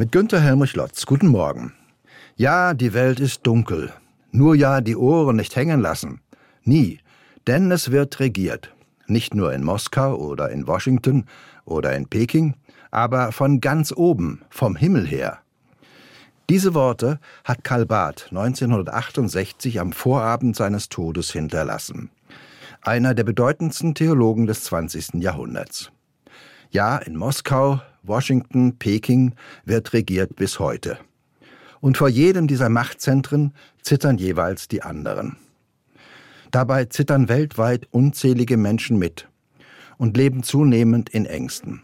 Mit Günter Helmrich Lotz. Guten Morgen. Ja, die Welt ist dunkel. Nur ja die Ohren nicht hängen lassen. Nie. Denn es wird regiert. Nicht nur in Moskau oder in Washington oder in Peking, aber von ganz oben, vom Himmel her. Diese Worte hat Karl Barth 1968 am Vorabend seines Todes hinterlassen. Einer der bedeutendsten Theologen des 20. Jahrhunderts. Ja, in Moskau, Washington, Peking wird regiert bis heute. Und vor jedem dieser Machtzentren zittern jeweils die anderen. Dabei zittern weltweit unzählige Menschen mit und leben zunehmend in Ängsten.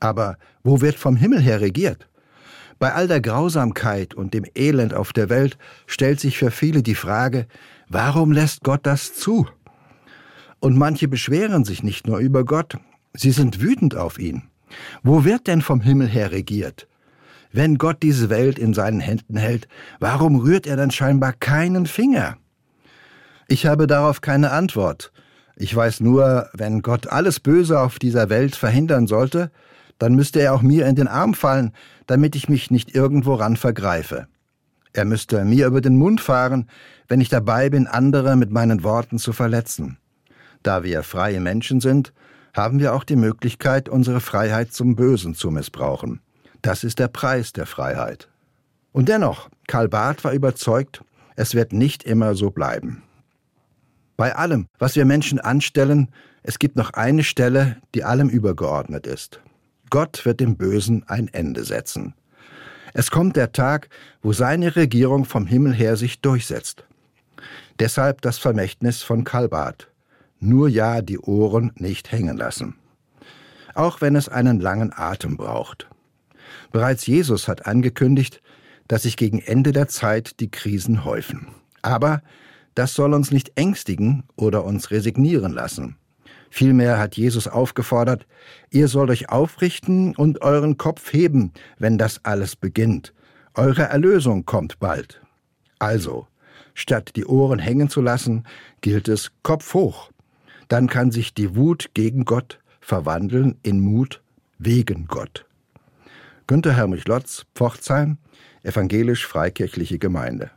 Aber wo wird vom Himmel her regiert? Bei all der Grausamkeit und dem Elend auf der Welt stellt sich für viele die Frage, warum lässt Gott das zu? Und manche beschweren sich nicht nur über Gott, sie sind wütend auf ihn. Wo wird denn vom Himmel her regiert? Wenn Gott diese Welt in seinen Händen hält, warum rührt er dann scheinbar keinen Finger? Ich habe darauf keine Antwort. Ich weiß nur, wenn Gott alles Böse auf dieser Welt verhindern sollte, dann müsste er auch mir in den Arm fallen, damit ich mich nicht irgendwo ran vergreife. Er müsste mir über den Mund fahren, wenn ich dabei bin, andere mit meinen Worten zu verletzen. Da wir freie Menschen sind, haben wir auch die Möglichkeit, unsere Freiheit zum Bösen zu missbrauchen. Das ist der Preis der Freiheit. Und dennoch, Karl Barth war überzeugt, es wird nicht immer so bleiben. Bei allem, was wir Menschen anstellen, es gibt noch eine Stelle, die allem übergeordnet ist. Gott wird dem Bösen ein Ende setzen. Es kommt der Tag, wo seine Regierung vom Himmel her sich durchsetzt. Deshalb das Vermächtnis von Karl Barth nur ja die Ohren nicht hängen lassen. Auch wenn es einen langen Atem braucht. Bereits Jesus hat angekündigt, dass sich gegen Ende der Zeit die Krisen häufen. Aber das soll uns nicht ängstigen oder uns resignieren lassen. Vielmehr hat Jesus aufgefordert, ihr sollt euch aufrichten und euren Kopf heben, wenn das alles beginnt. Eure Erlösung kommt bald. Also, statt die Ohren hängen zu lassen, gilt es Kopf hoch, dann kann sich die Wut gegen Gott verwandeln in Mut wegen Gott. Günter Hermich Lotz, Pforzheim, Evangelisch-Freikirchliche Gemeinde.